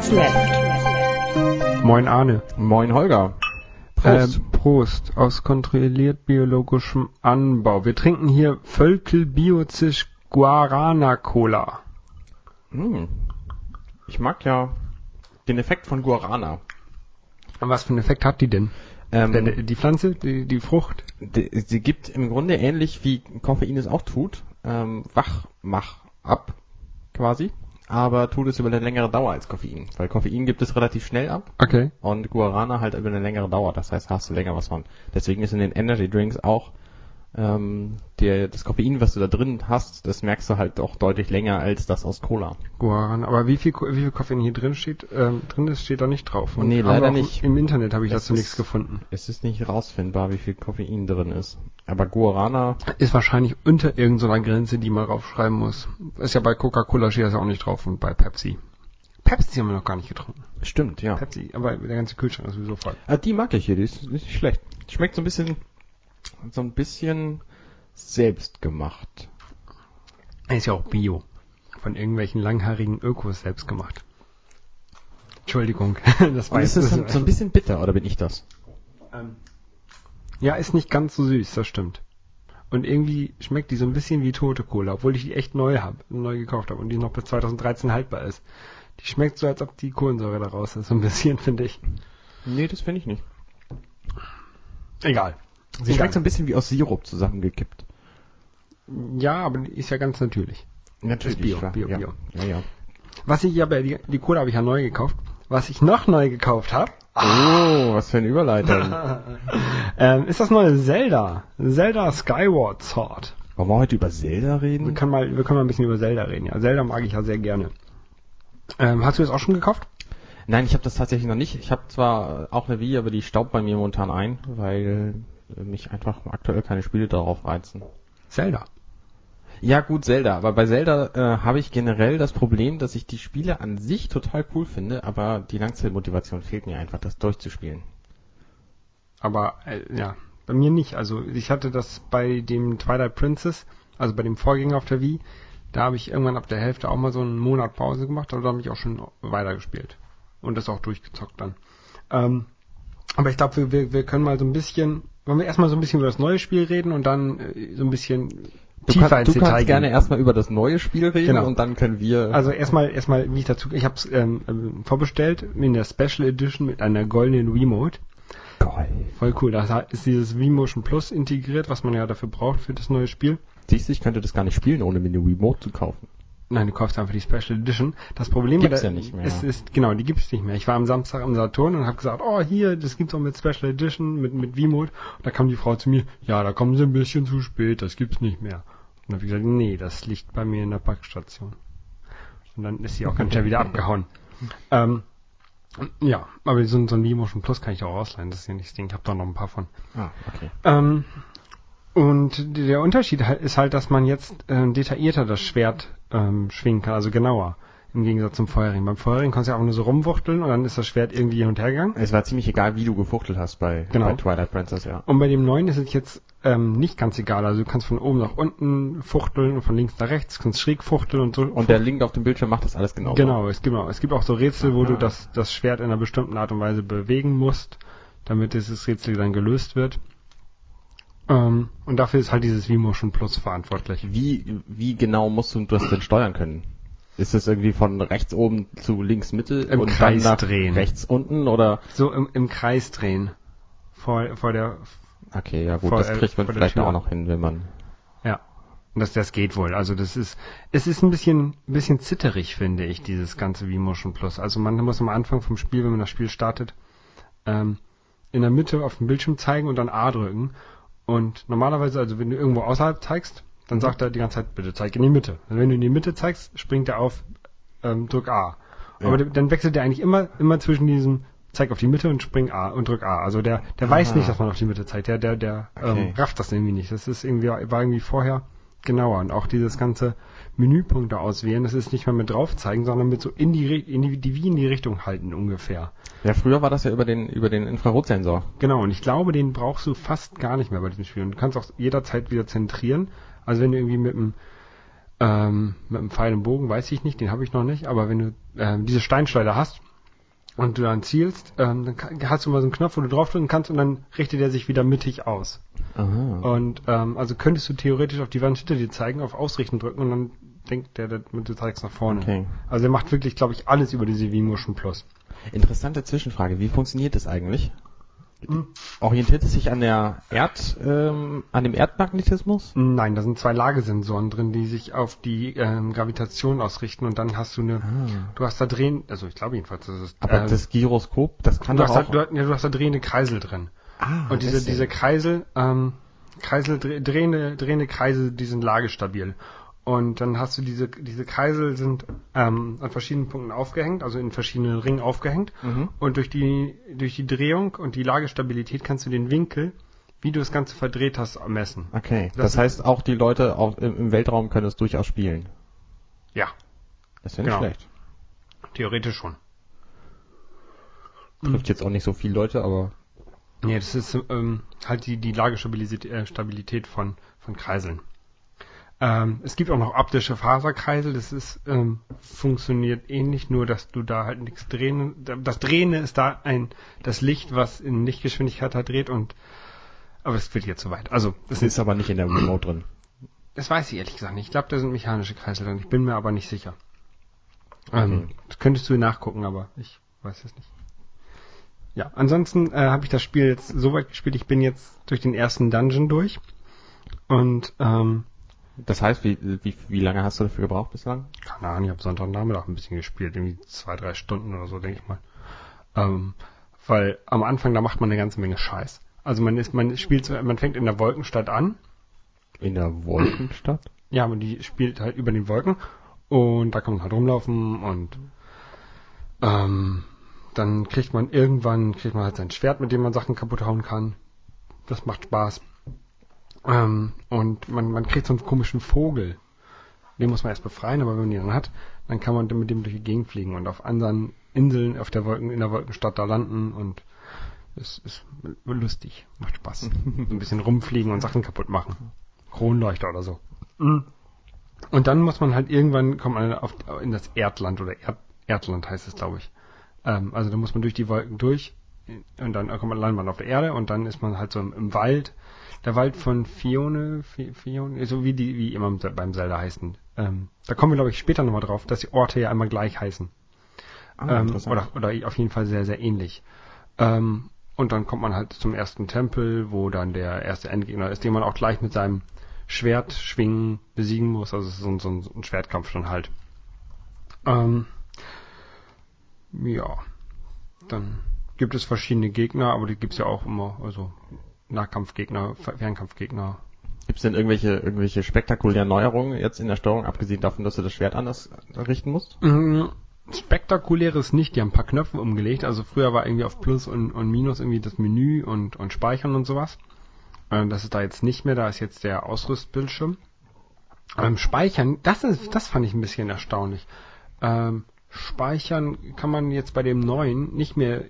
30 minutes left. Moin Arne. Moin Holger. Prost. Äh, Prost aus kontrolliert biologischem Anbau. Wir trinken hier Völkel Biozisch Guarana Cola. Hm. Ich mag ja den Effekt von Guarana. Und was für einen Effekt hat die denn? Ähm, die, die Pflanze, die, die Frucht? Die, sie gibt im Grunde ähnlich wie Koffein es auch tut, ähm, Wachmach ab, quasi. Aber tut es über eine längere Dauer als Koffein. Weil Koffein gibt es relativ schnell ab. Okay. Und Guarana halt über eine längere Dauer. Das heißt, hast du länger was von. Deswegen ist in den Energy Drinks auch ähm, der, das Koffein, was du da drin hast, das merkst du halt auch deutlich länger als das aus Cola. Guaran, aber wie viel, wie viel Koffein hier drin steht, ähm, drin ist, steht da nicht drauf. Und nee, leider nicht. Im Internet habe ich es dazu nichts gefunden. Es ist nicht rausfindbar, wie viel Koffein drin ist. Aber Guarana... Ist wahrscheinlich unter irgendeiner Grenze, die man raufschreiben muss. Ist ja bei Coca-Cola steht das ja auch nicht drauf und bei Pepsi. Pepsi haben wir noch gar nicht getrunken. Stimmt, ja. Pepsi, aber der ganze Kühlschrank ist sowieso voll. Ah, die mag ich hier, die ist nicht schlecht. Schmeckt so ein bisschen, so ein bisschen selbst gemacht. Ist ja auch Bio. Von irgendwelchen langhaarigen Ökos selbst gemacht. Entschuldigung, das war ist jetzt das so ein bisschen bitter, oder bin ich das? Ähm, ja, ist nicht ganz so süß, das stimmt. Und irgendwie schmeckt die so ein bisschen wie tote Cola, obwohl ich die echt neu habe, neu gekauft habe und die noch bis 2013 haltbar ist. Die schmeckt so, als ob die Kohlensäure da raus ist, so ein bisschen, finde ich. Nee, das finde ich nicht. Egal. Sie schmeckt so ein bisschen wie aus Sirup zusammengekippt. Ja, aber die ist ja ganz natürlich. Natürlich. Bio, klar. Bio, ja. Bio. Ja, ja. Was ich aber, die, die Cola habe ich ja neu gekauft. Was ich noch neu gekauft habe, Oh, was für eine Überleitung. ähm, ist das neue Zelda. Zelda Skyward Sword. Wollen wir heute über Zelda Wir reden? können mal, wir können mal ein bisschen über Zelda reden. Ja, Zelda mag ich ja sehr gerne. Ähm, hast du das auch schon gekauft? Nein, ich habe das tatsächlich noch nicht. Ich habe zwar auch eine Wii, aber die staubt bei mir momentan ein, weil mich einfach aktuell keine Spiele darauf reizen. Zelda. Ja gut, Zelda, aber bei Zelda äh, habe ich generell das Problem, dass ich die Spiele an sich total cool finde, aber die Langzeitmotivation fehlt mir einfach, das durchzuspielen. Aber äh, ja, bei mir nicht. Also ich hatte das bei dem Twilight Princess, also bei dem Vorgänger auf der Wii, da habe ich irgendwann ab der Hälfte auch mal so einen Monat Pause gemacht, aber da habe ich auch schon weitergespielt. Und das auch durchgezockt dann. Ähm, aber ich glaube, wir, wir, wir können mal so ein bisschen, wollen wir erstmal so ein bisschen über das neue Spiel reden und dann äh, so ein bisschen Du, tiefer kann, ins du Detail kannst gehen. gerne erstmal über das neue Spiel reden Genau. und dann können wir... Also erstmal, erstmal, wie ich dazu, ich habe es ähm, ähm, vorbestellt in der Special Edition mit einer goldenen Wiimote. Geil. Voll cool. Da ist dieses Wiimotion Plus integriert, was man ja dafür braucht für das neue Spiel. Siehst du, ich könnte das gar nicht spielen, ohne mir eine Remote zu kaufen. Nein, du kaufst einfach die Special Edition. Das Problem Gibt's ja nicht mehr. Es ist, genau, die gibt's nicht mehr. Ich war am Samstag am Saturn und habe gesagt, oh hier, das gibt's auch mit Special Edition, mit, mit Wiimote. Und da kam die Frau zu mir, ja, da kommen sie ein bisschen zu spät, das gibt's nicht mehr. Und dann habe ich gesagt, nee, das liegt bei mir in der Packstation. Und dann ist sie auch ganz schnell wieder abgehauen. Ähm, ja, aber so, ein- so ein Wiimotion Plus kann ich auch ausleihen, das ist ja nicht das Ding. Ich habe da noch ein paar von. Ah, okay. Ähm, und der Unterschied ist halt, dass man jetzt ähm, detaillierter das Schwert ähm, schwingen kann, also genauer. Im Gegensatz zum Vorherigen. Beim Vorherigen konntest du ja auch nur so rumwuchteln und dann ist das Schwert irgendwie hin und her gegangen. Es war ziemlich egal, wie du gefuchtelt hast bei, Genau. bei Twilight Princess, ja. Und bei dem neuen ist es jetzt ähm, nicht ganz egal. Also du kannst von oben nach unten fuchteln und von links nach rechts, kannst schräg fuchteln und so. Und der Link auf dem Bildschirm macht das alles genau. Genau, es gibt, es gibt auch so Rätsel, wo Aha. du das, das Schwert in einer bestimmten Art und Weise bewegen musst, damit dieses Rätsel dann gelöst wird. Ähm, und dafür ist halt dieses Vmotion Plus verantwortlich. Wie, wie genau musst du das denn steuern können? Ist das irgendwie von rechts oben zu links Mitte Im und Kreis dann nach drehen. rechts unten oder? So im, im Kreis drehen. Vor, vor der, Okay, ja gut, Vor das kriegt man vielleicht auch noch hin, wenn man. ja. Und das, das geht wohl. Also das ist, es ist ein bisschen, ein bisschen zitterig, finde ich, dieses ganze Vmotion Plus. Also man muss am Anfang vom Spiel, wenn man das Spiel startet, ähm, in der Mitte auf dem Bildschirm zeigen und dann A drücken. Und normalerweise, also wenn du irgendwo außerhalb zeigst, dann sagt er die ganze Zeit, bitte zeig in die Mitte. Und wenn du in die Mitte zeigst, springt er auf, ähm, drück A. Aber Ja. der- dann wechselt er eigentlich immer, immer zwischen diesem, zeig auf die Mitte und spring A und drück A. Also der, der weiß Aha. nicht, dass man auf die Mitte zeigt. Der, der, der Okay. ähm, rafft das irgendwie nicht. Das ist irgendwie, war irgendwie vorher genauer. Und auch dieses ganze Menüpunkte auswählen, das ist nicht mehr mit drauf zeigen, sondern mit so in die, in die, die wie in die Richtung halten ungefähr. Ja, früher war das ja über den über den Infrarotsensor. Genau, und ich glaube, den brauchst du fast gar nicht mehr bei diesem Spiel. Und du kannst auch jederzeit wieder zentrieren. Also wenn du irgendwie mit dem ähm, mit einem Pfeil und Bogen, weiß ich nicht, den habe ich noch nicht, aber wenn du ähm, diese Steinschleuder hast und du dann zielst, ähm, dann hast du mal so einen Knopf, wo du draufdrücken kannst und dann richtet er sich wieder mittig aus. Aha. Und ähm, also könntest du theoretisch auf die Wand hinter dir zeigen, auf Ausrichten drücken und dann denkt der, der du zeigst nach vorne. Okay. Also er macht wirklich, glaube ich, alles über diese V-Motion Plus. Interessante Zwischenfrage. Wie funktioniert das eigentlich? Hm. Orientiert es sich an der Erd, ähm, an dem Erdmagnetismus? Nein, da sind zwei Lagesensoren drin, die sich auf die ähm, Gravitation ausrichten und dann hast du eine, du hast da drehen, also ich glaube jedenfalls, das ist, Ah. Aber ähm, das Gyroskop, das kann du, doch hast da, auch... du, ja, du hast da drehende Kreisel drin. Ah, Und diese, diese Kreisel, ähm, Kreisel, dreh- drehende, drehende Kreisel, die sind lagestabil. Und dann hast du diese, diese Kreisel sind ähm, an verschiedenen Punkten aufgehängt, also in verschiedenen Ringen aufgehängt. Mhm. Und durch die, durch die Drehung und die Lagestabilität kannst du den Winkel, wie du das Ganze verdreht hast, messen. Okay, Das das, ist- heißt auch die Leute auch im, Weltraum können es durchaus spielen. Ja, Das wäre nicht Genau. schlecht. theoretisch schon. Trifft jetzt auch nicht so viele Leute, aber Nee, das ist ähm, halt die, die Lagestabilität äh, Stabilität von, von Kreiseln. Ähm, es gibt auch noch optische Faserkreisel, das ist, ähm, funktioniert ähnlich, nur dass du da halt nichts drehen. Das Drehende ist da ein, das Licht, was in Lichtgeschwindigkeit halt dreht und, aber es wird jetzt zu weit. Also, das das ist, ist aber nicht in der Remote drin. das weiß ich ehrlich gesagt nicht. Ich glaube, da sind mechanische Kreisel drin. Ich bin mir aber nicht sicher. Ähm, Okay. Das könntest du nachgucken, aber ich weiß es nicht. Ja, ansonsten äh, habe ich das Spiel jetzt so weit gespielt. Ich bin jetzt durch den ersten Dungeon durch. Und, ähm, Das heißt, wie, wie, wie lange hast du dafür gebraucht bislang? keine Ahnung, ich habe Sonntagnachmittag ein bisschen gespielt. Irgendwie zwei, drei Stunden oder so, denke ich mal. Ähm, weil am Anfang, da macht man eine ganze Menge Scheiß. Also man ist, man spielt, so- man fängt in der Wolkenstadt an. In der Wolkenstadt? Ja, aber die spielt halt über den Wolken und da kann man halt rumlaufen und ähm, dann kriegt man irgendwann, kriegt man halt sein Schwert, mit dem man Sachen kaputt hauen kann. Das macht Spaß. Ähm, und man, man kriegt so einen komischen Vogel. Den muss man erst befreien, aber wenn man den dann hat, dann kann man mit dem durch die Gegend fliegen und auf anderen Inseln auf der Wolken, in der Wolkenstadt da landen und es ist lustig, macht Spaß. so ein bisschen rumfliegen und Sachen kaputt machen. Kronleuchter oder so. Mhm. Und dann muss man halt irgendwann, kommt man auf, in das Erdland oder Erd, Erdland heißt es, glaube ich. Ähm, also da muss man durch die Wolken durch und dann kommt man, landet man auf der Erde und dann ist man halt so im, im Wald. Der Wald von Fione, Fi- Fione, so wie die, wie immer beim Zelda heißen. Ähm, da kommen wir, glaube ich, später nochmal drauf, dass die Orte ja immer gleich heißen. Ah, ähm, oder, oder auf jeden Fall sehr, sehr ähnlich. Ähm, und dann kommt man halt zum ersten Tempel, wo dann der erste Endgegner ist, den man auch gleich mit seinem Schwert schwingen besiegen muss. Also es ist so, ein- so ein- so ein Schwertkampf dann halt. Ähm, ja. Dann gibt es verschiedene Gegner, aber die gibt's ja auch immer. Also Nahkampfgegner, Fer- Fernkampfgegner. Gibt es denn irgendwelche, irgendwelche spektakulären Neuerungen jetzt in der Steuerung, abgesehen davon, dass du das Schwert anders richten musst? Mm, Spektakuläres nicht, die haben ein paar Knöpfe umgelegt. Also früher war irgendwie auf Plus und, und Minus irgendwie das Menü und, und Speichern und sowas. Ähm, das ist da jetzt nicht mehr, da ist jetzt der Ausrüstbildschirm. Ähm, Speichern, das ist, das fand ich ein bisschen erstaunlich. Ähm, speichern kann man jetzt bei dem neuen nicht mehr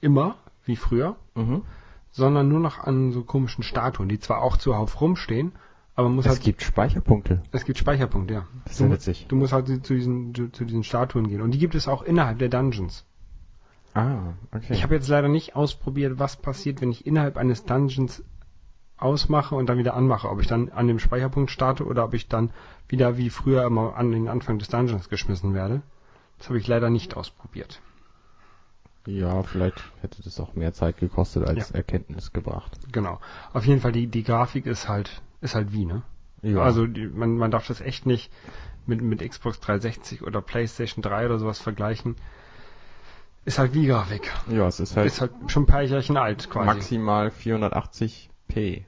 immer, wie früher, Mhm. sondern nur noch an so komischen Statuen, die zwar auch zuhauf rumstehen, aber man muss Es halt, gibt Speicherpunkte. es gibt Speicherpunkte, ja. Das ist ja Du- witzig. Du musst halt zu diesen, zu, zu diesen Statuen gehen. Und die gibt es auch innerhalb der Dungeons. Ah, okay. Ich habe jetzt leider nicht ausprobiert, was passiert, wenn ich innerhalb eines Dungeons ausmache und dann wieder anmache. Ob ich dann an dem Speicherpunkt starte oder ob ich dann wieder wie früher immer an den Anfang des Dungeons geschmissen werde. Das habe ich leider nicht ausprobiert. ja, vielleicht hätte das auch mehr Zeit gekostet als Ja. Erkenntnis gebracht. Genau. Auf jeden Fall, die, die Grafik ist halt, ist halt wie, ne? Ja. Also die, man, man darf das echt nicht mit, mit Xbox 360 oder PlayStation 3 oder sowas vergleichen. Ist halt wie Grafik. ja, es ist halt, Ist halt schon ein paar Jährchen alt quasi. maximal 480p.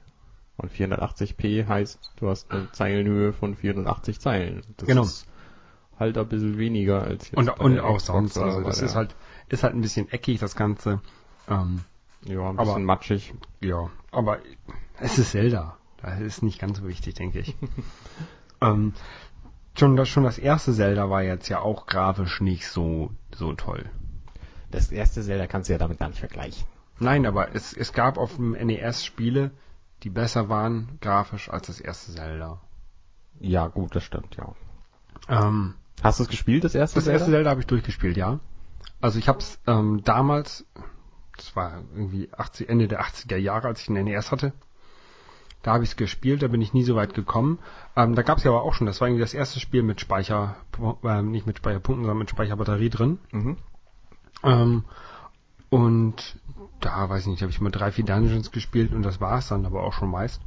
Und 480p heißt, du hast eine Zeilenhöhe von 480 Zeilen. Das Genau. ist halt ein bisschen weniger als jetzt Und, bei und auch Xbox sonst. Also das der- ist halt, ist halt ein bisschen eckig, das Ganze. Ähm, ja, ein aber- bisschen matschig. ja, aber es ist Zelda. Das ist nicht ganz so wichtig, denke ich. ähm, schon, das, schon das erste Zelda war jetzt ja auch grafisch nicht so, so toll. Das erste Zelda kannst du ja damit gar nicht vergleichen. Nein, aber es, es gab auf dem NES Spiele, die besser waren grafisch als das erste Zelda. Ja, gut, das stimmt, ja. Ähm, Hast du es gespielt, das erste das erste Zelda habe ich durchgespielt, ja. Also ich habe es ähm, damals, das war irgendwie 80, Ende der 80er Jahre, als ich den NES hatte, da habe ich es gespielt, da bin ich nie so weit gekommen. Ähm, da gab es ja aber auch schon, das war irgendwie das erste Spiel mit Speicher, äh, nicht mit Speicherpunkten, sondern mit Speicherbatterie drin. Mhm. Ähm, und da, weiß ich nicht, habe ich mal drei, vier Dungeons gespielt und das war's dann aber auch schon meist,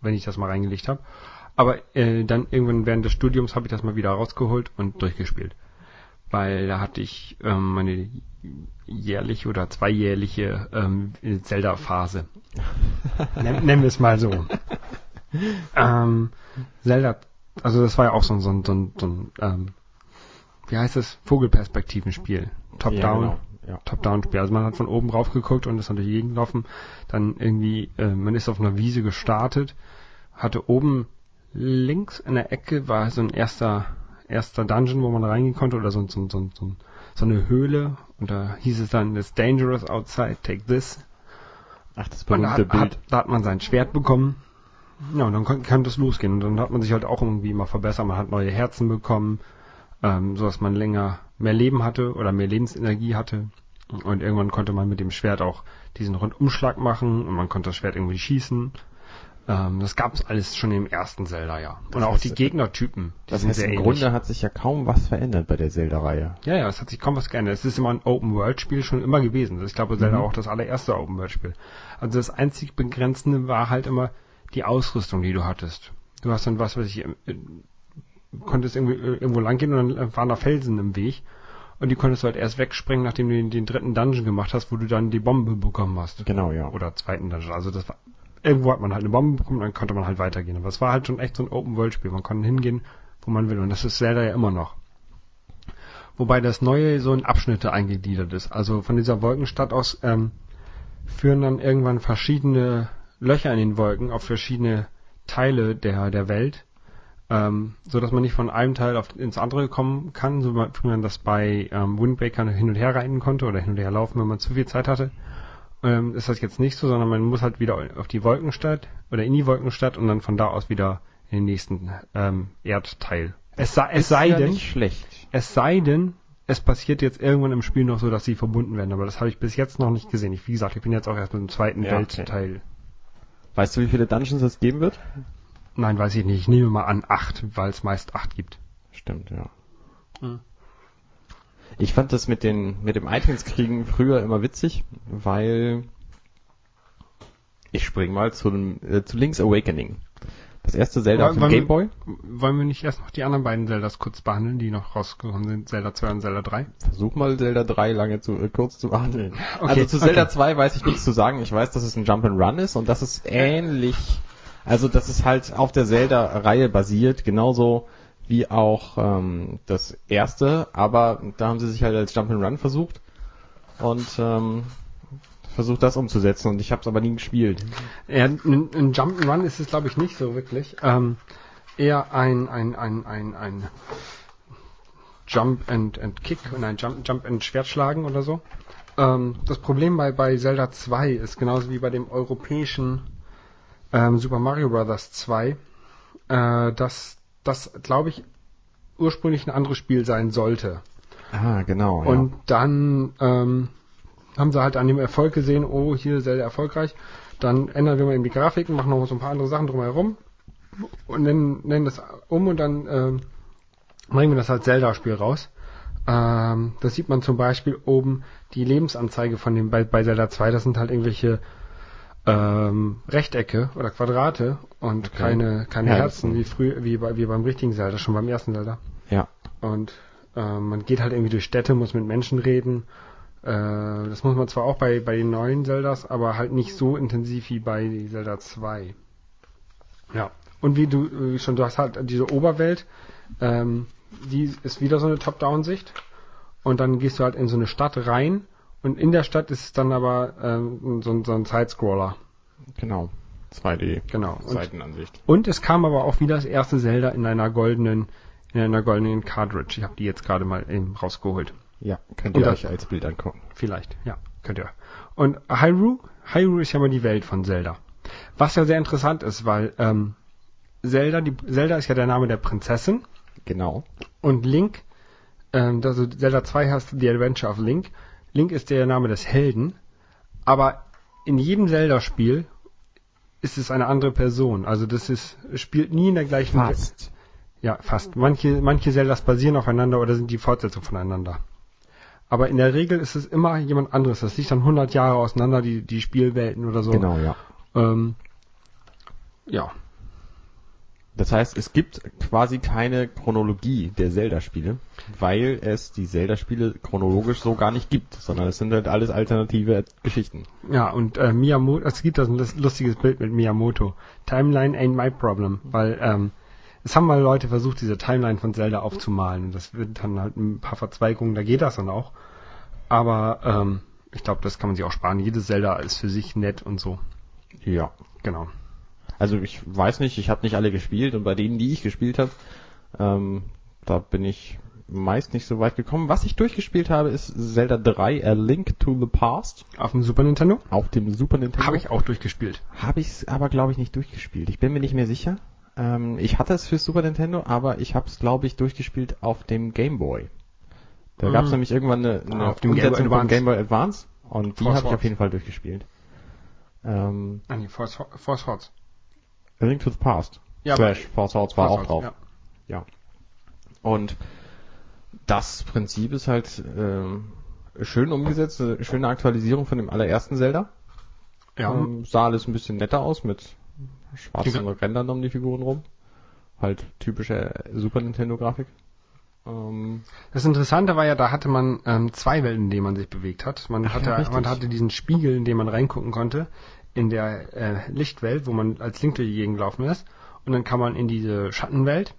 wenn ich das mal reingelegt habe. Aber äh, dann irgendwann während des Studiums habe ich das mal wieder rausgeholt und durchgespielt. Weil da hatte ich ähm, meine jährliche oder zweijährliche ähm, Zelda-Phase. Nen nennen wir es mal so. ähm, Zelda, also das war ja auch so ein, so ein, so ein, so ein ähm, wie heißt es, Vogelperspektivenspiel. Top-Down. Ja, genau. Ja. Top-Down-Spiel. Also man hat von oben drauf geguckt und ist dann durch die Gegend gelaufen. Dann irgendwie, äh, man ist auf einer Wiese gestartet, hatte oben links in der Ecke war so ein erster, erster Dungeon, wo man reingehen konnte oder so, so, so, so, so eine Höhle und da hieß es dann, it's dangerous outside, take this. Ach, das Und da berühmte hat, Bild. hat, da hat man sein Schwert bekommen. Ja, und dann kann, kann das losgehen. Und dann hat man sich halt auch irgendwie immer verbessert. Man hat neue Herzen bekommen, ähm, so dass man länger mehr Leben hatte oder mehr Lebensenergie hatte. Und irgendwann konnte man mit dem Schwert auch diesen Rundumschlag machen und man konnte das Schwert irgendwie schießen. Ähm, das gab es alles schon im ersten Zelda, ja. Und Das auch heißt, die Gegnertypen, die Das sind heißt, im ähnlich. Grunde hat sich ja kaum was verändert bei der Zelda-Reihe. Ja, ja, es hat sich kaum was geändert. Es ist immer ein Open-World-Spiel schon immer gewesen. Ich glaube, Zelda Mhm. auch das allererste Open-World-Spiel. Also das einzig Begrenzende war halt immer die Ausrüstung, die du hattest. Du hast dann, was weiß ich, konntest irgendwie äh, irgendwo lang gehen und dann waren da Felsen im Weg. Und die konntest du halt erst wegsprengen, nachdem du den, den dritten Dungeon gemacht hast, wo du dann die Bombe bekommen hast. Genau, ja. Oder zweiten Dungeon. Also das war, irgendwo hat man halt eine Bombe bekommen, dann konnte man halt weitergehen. Aber es war halt schon echt so ein Open-World-Spiel. Man konnte hingehen, wo man will. Und das ist Zelda ja immer noch. Wobei das Neue so in Abschnitte eingegliedert ist. Also von dieser Wolkenstadt aus ähm, führen dann irgendwann verschiedene Löcher in den Wolken auf verschiedene Teile der, der Welt, ähm, so dass man nicht von einem Teil auf, ins andere kommen kann, so wie man das bei ähm, Wind hin und her reiten konnte oder hin und her laufen, wenn man zu viel Zeit hatte. Ähm, ist das jetzt nicht so, sondern man muss halt wieder auf die Wolkenstadt oder in die Wolkenstadt und dann von da aus wieder in den nächsten ähm, Erdteil. Es sei, es sei ja denn, nicht schlecht. es sei denn, es passiert jetzt irgendwann im Spiel noch so, dass sie verbunden werden, aber das habe ich bis jetzt noch nicht gesehen. Ich, wie gesagt, ich bin jetzt auch erst mit dem zweiten Ja, okay. Weltteil. Weißt du, wie viele Dungeons es geben wird? Nein, weiß ich nicht. Ich nehme mal an acht, weil es meist acht gibt. Stimmt, ja. Mhm. Ich fand das mit den mit dem Items-Kriegen früher immer witzig, weil ich spring mal zu, äh, zu Link's Awakening. Das erste Zelda auf dem Wollen wir- Game Boy. Wollen wir nicht erst noch die anderen beiden Zeldas kurz behandeln, die noch rausgekommen sind? Zelda 2 und Zelda 3? Versuch mal Zelda 3 lange zu äh, kurz zu behandeln. Okay, also zu Zelda okay. 2 weiß ich nichts zu sagen. Ich weiß, dass es ein Jump and Run ist und das ist ähnlich. Also das ist halt auf der Zelda-Reihe basiert, genauso wie auch ähm, das erste, aber da haben sie sich halt als Jump and Run versucht und ähm, versucht das umzusetzen und ich habe es aber nie gespielt. Ja, ein, ein Jump'n'Run ist es, glaube ich, nicht so wirklich. Ähm, eher ein, ein, ein, ein, ein Jump and, and Kick und ein Jump, Jump and Schwertschlagen oder so. Ähm, das Problem bei, bei Zelda 2 ist genauso wie bei dem europäischen ähm, Super Mario Bros. 2, äh, dass das, glaube ich, ursprünglich ein anderes Spiel sein sollte. Ah, genau. Und dann ähm, haben sie halt an dem Erfolg gesehen, oh, hier Zelda erfolgreich. Dann ändern wir mal eben die Grafiken, machen noch so ein paar andere Sachen drumherum und nennen, nennen das um und dann ähm, bringen wir das als Zelda-Spiel raus. Ähm, das sieht man zum Beispiel oben die Lebensanzeige von dem bei, bei Zelda 2, das sind halt irgendwelche ähm, Rechtecke oder Quadrate und Okay. keine, keine Herzen. Herzen, wie früh, wie bei, wie beim richtigen Zelda, schon beim ersten Zelda. ja. Und äh, man geht halt irgendwie durch Städte, muss mit Menschen reden. Äh, das muss man zwar auch bei, bei den neuen Zeldas, aber halt nicht so intensiv wie bei Zelda 2. Ja. Und wie du äh, schon, du hast halt diese Oberwelt, ähm, die ist wieder so eine Top-Down-Sicht. Und dann gehst du halt in so eine Stadt rein. Und in der Stadt ist es dann aber ähm, so, ein- so ein Sidescroller. Genau. 2D. Genau. Und, Seitenansicht. und es kam aber auch wieder das erste Zelda in einer goldenen, in einer goldenen Cartridge. Ich habe die jetzt gerade mal eben rausgeholt. Ja, könnt Und ihr das- euch als Bild angucken. Vielleicht, ja, könnt ihr. Und Hyrule, Hyrule ist ja mal die Welt von Zelda. Was ja sehr interessant ist, weil ähm, Zelda, die Zelda ist ja der Name der Prinzessin Genau. Und Link, ähm, also Zelda 2 hast du The Adventure of Link. Link ist der Name des Helden, aber in jedem Zelda-Spiel ist es eine andere Person. Also das ist, spielt nie in der gleichen Fast. Ja, fast. Manche, manche Zeldas basieren aufeinander oder sind die Fortsetzung voneinander. Aber in der Regel ist es immer jemand anderes. Das liegt dann 100 Jahre auseinander, die, die Spielwelten oder so. Genau, ja. Ähm, ja. Das heißt, es gibt quasi keine Chronologie der Zelda-Spiele, weil es die Zelda-Spiele chronologisch so gar nicht gibt, sondern es sind halt alles alternative Geschichten. Ja, und äh, Miyamoto, es gibt da ein lus- lustiges Bild mit Miyamoto. Timeline ain't my problem, weil ähm, es haben mal Leute versucht, diese Timeline von Zelda aufzumalen und das wird dann halt ein paar Verzweigungen, da geht das dann auch. Aber ähm, ich glaube, das kann man sich auch sparen. Jedes Zelda ist für sich nett und so. Ja. Genau. Also ich weiß nicht, ich habe nicht alle gespielt und bei denen, die ich gespielt habe, ähm, da bin ich meist nicht so weit gekommen. Was ich durchgespielt habe, ist Zelda 3, A Link to the Past Auf dem Super Nintendo auf dem Super Nintendo. habe ich auch durchgespielt. Habe ich es aber, glaube ich, nicht durchgespielt. Ich bin mir nicht mehr sicher. Ähm, ich hatte es für Super Nintendo, aber ich habe es, glaube ich, durchgespielt auf dem Game Boy. Da Mhm. gab es nämlich irgendwann eine, eine Auf dem Game Boy Umsetzung Advance. Game Boy Advance und die habe ich auf jeden Fall durchgespielt. Ähm, Ah, nee, Force, Force Hordes. A Link to the Past. Ja, Slash Hordes war auch drauf. Hordes, Ja. Und das Prinzip ist halt ähm, schön umgesetzt, eine schöne Aktualisierung von dem allerersten Zelda. Ja, ja. Ähm, sah alles ein bisschen netter aus mit schwarzen Ja. Rändern um die Figuren rum. Halt typische Super Nintendo Grafik. Ähm, Das Interessante war ja, da hatte man ähm, zwei Welten, in denen man sich bewegt hat. Man Ach ja, hatte, richtig. man hatte diesen Spiegel, in den man reingucken konnte, in der äh, Lichtwelt, wo man als Link durch die Gegend gelaufen ist. Und dann kam man in diese Schattenwelt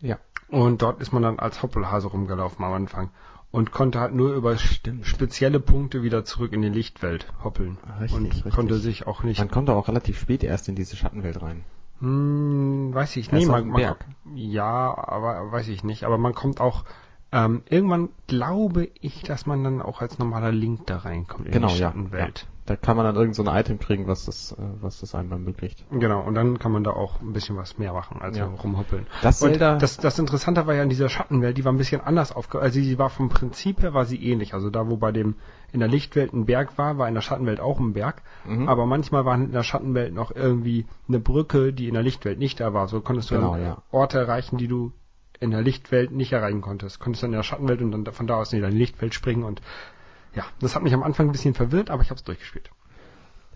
ja. und dort ist man dann als Hoppelhase rumgelaufen am Anfang und konnte halt nur über Stimmt. spezielle Punkte wieder zurück in die Lichtwelt hoppeln. Richtig, und richtig. konnte sich auch nicht. Man konnte auch relativ spät erst in diese Schattenwelt rein. Hm, weiß ich nicht. Man, man, ja, aber weiß ich nicht. Aber man kommt auch ähm, irgendwann glaube ich, dass man dann auch als normaler Link da reinkommt in Genau, die ja. Schattenwelt. Da kann man dann irgend so ein Item kriegen, was das, äh, was das einem ermöglicht. Genau, und dann kann man da auch ein bisschen was mehr machen, als Ja. rumhoppeln. Das Und Zelda- das, das Interessante war ja in dieser Schattenwelt, die war ein bisschen anders aufge... Also sie war vom Prinzip her war sie ähnlich. Also da, wo bei dem in der Lichtwelt ein Berg war, war in der Schattenwelt auch ein Berg. Mhm. Aber manchmal waren in der Schattenwelt noch irgendwie eine Brücke, die in der Lichtwelt nicht da war. So konntest du Genau, dann ja. Orte erreichen, die du in der Lichtwelt nicht erreichen konntest. Konntest dann in der Schattenwelt und dann von da aus in die Lichtwelt springen und ja, das hat mich am Anfang ein bisschen verwirrt, aber ich habe es durchgespielt.